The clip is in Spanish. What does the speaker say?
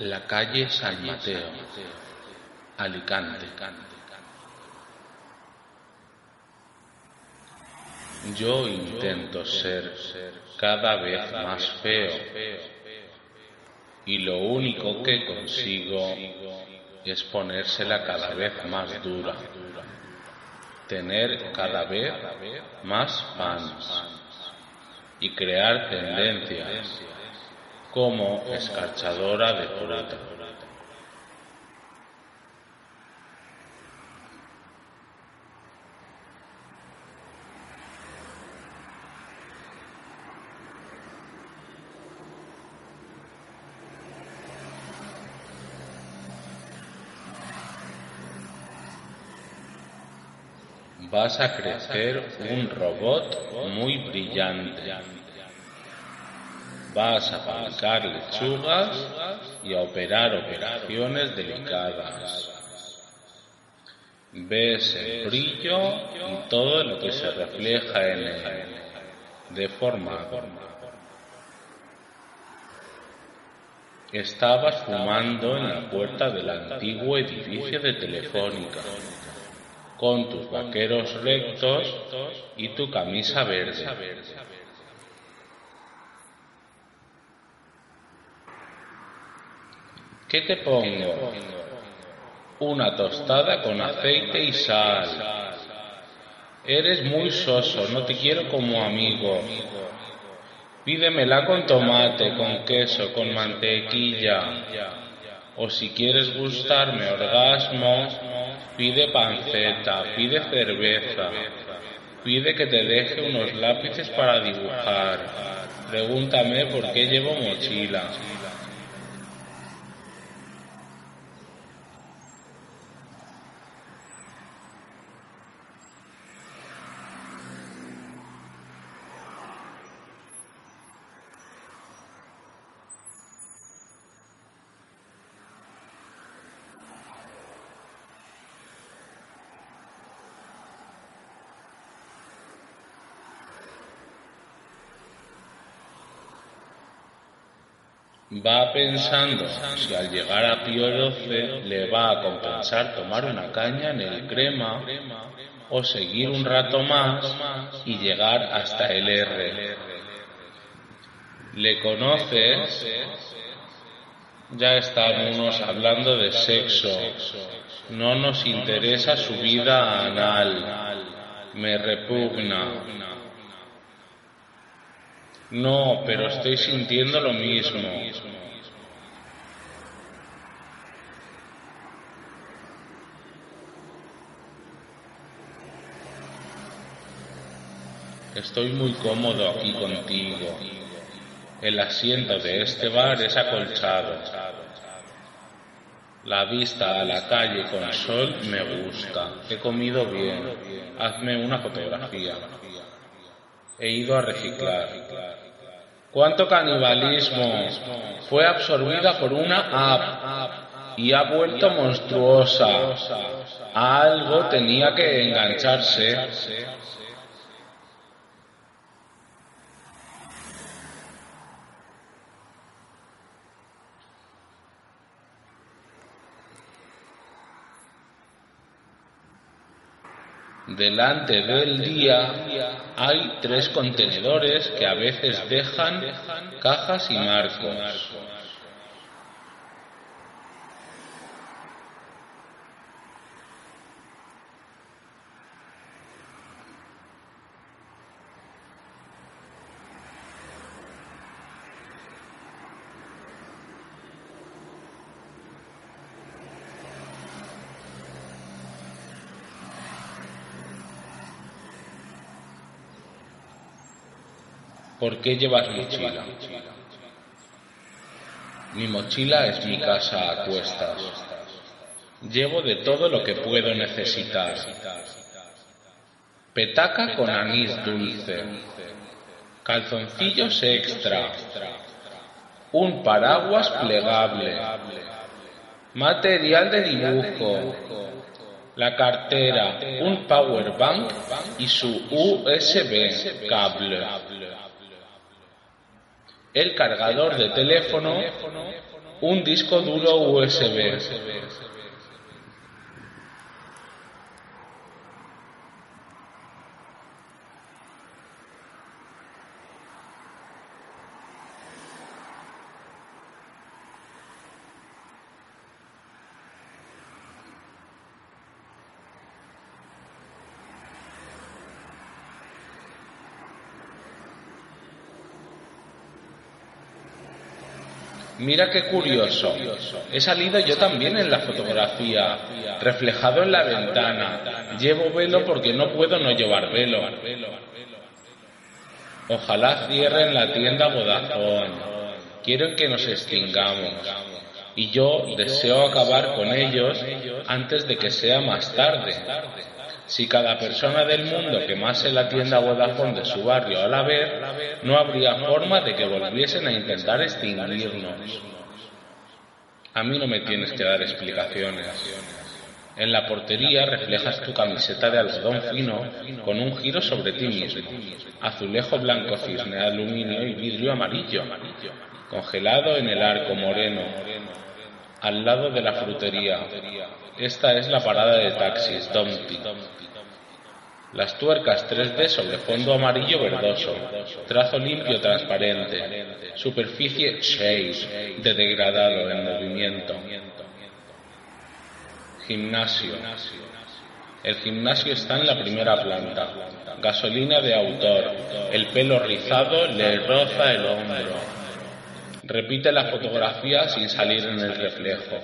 La calle San Mateo, Alicante. Yo intento ser cada vez más feo y lo único que consigo es ponérsela cada vez más dura, tener cada vez más fans y crear tendencias como escarchadora de fruta. Vas a crecer un robot muy brillante Vas a fabricar lechugas y a operar operaciones delicadas. Ves el brillo y todo lo que se refleja en él, de forma Estabas fumando en la puerta del antiguo edificio de Telefónica, con tus vaqueros rectos y tu camisa verde. ¿Qué te pongo? Una tostada con aceite y sal. Eres muy soso, no te quiero como amigo. Pídemela con tomate, con queso, con mantequilla. O si quieres gustarme orgasmo, pide panceta, pide cerveza, pide que te deje unos lápices para dibujar. Pregúntame por qué llevo mochila. Va pensando si al llegar a Pío XII le va a compensar tomar una caña en el crema o seguir un rato más y llegar hasta el R. ¿Le conoces? Ya estamos hablando de sexo. No nos interesa su vida anal. Me repugna. No, pero estoy sintiendo lo mismo. Estoy muy cómodo aquí contigo. El asiento de este bar es acolchado. La vista a la calle con sol me gusta. He comido bien. Hazme una fotografía. He ido a reciclar. ¿Cuánto canibalismo? Fue absorbida por una app y ha vuelto monstruosa. Algo tenía que engancharse. Delante del día hay tres contenedores que a veces dejan cajas y marcos. ¿Por qué llevas mochila? Mi mochila es mi casa a cuestas. Llevo de todo lo que puedo necesitar. Petaca con anís dulce. Calzoncillos extra. Un paraguas plegable. Material de dibujo. La cartera, un power bank y su USB cable el cargador de teléfono Un disco duro USB. Mira qué curioso. He salido yo también en la fotografía, reflejado en la ventana. Llevo velo porque no puedo no llevar velo. Ojalá cierren la tienda Vodafone. Quieren que nos extingamos. Y yo deseo acabar con ellos antes de que sea más tarde. Si cada persona del mundo quemase la tienda Vodafone de su barrio a la vez, no habría forma de que volviesen a intentar extinguirnos. A mí no me tienes que dar explicaciones. En la portería reflejas tu camiseta de algodón fino con un giro sobre ti mismo. Azulejo blanco cisne, aluminio y vidrio amarillo. Congelado en el arco moreno. Al lado de la frutería. Esta es la parada de taxis, Domti. Las tuercas 3D sobre fondo amarillo verdoso, trazo limpio transparente, superficie shade de degradado en movimiento. Gimnasio. El gimnasio está en la primera planta. Gasolina de autor. El pelo rizado le roza el hombro. Repite la fotografía sin salir en el reflejo.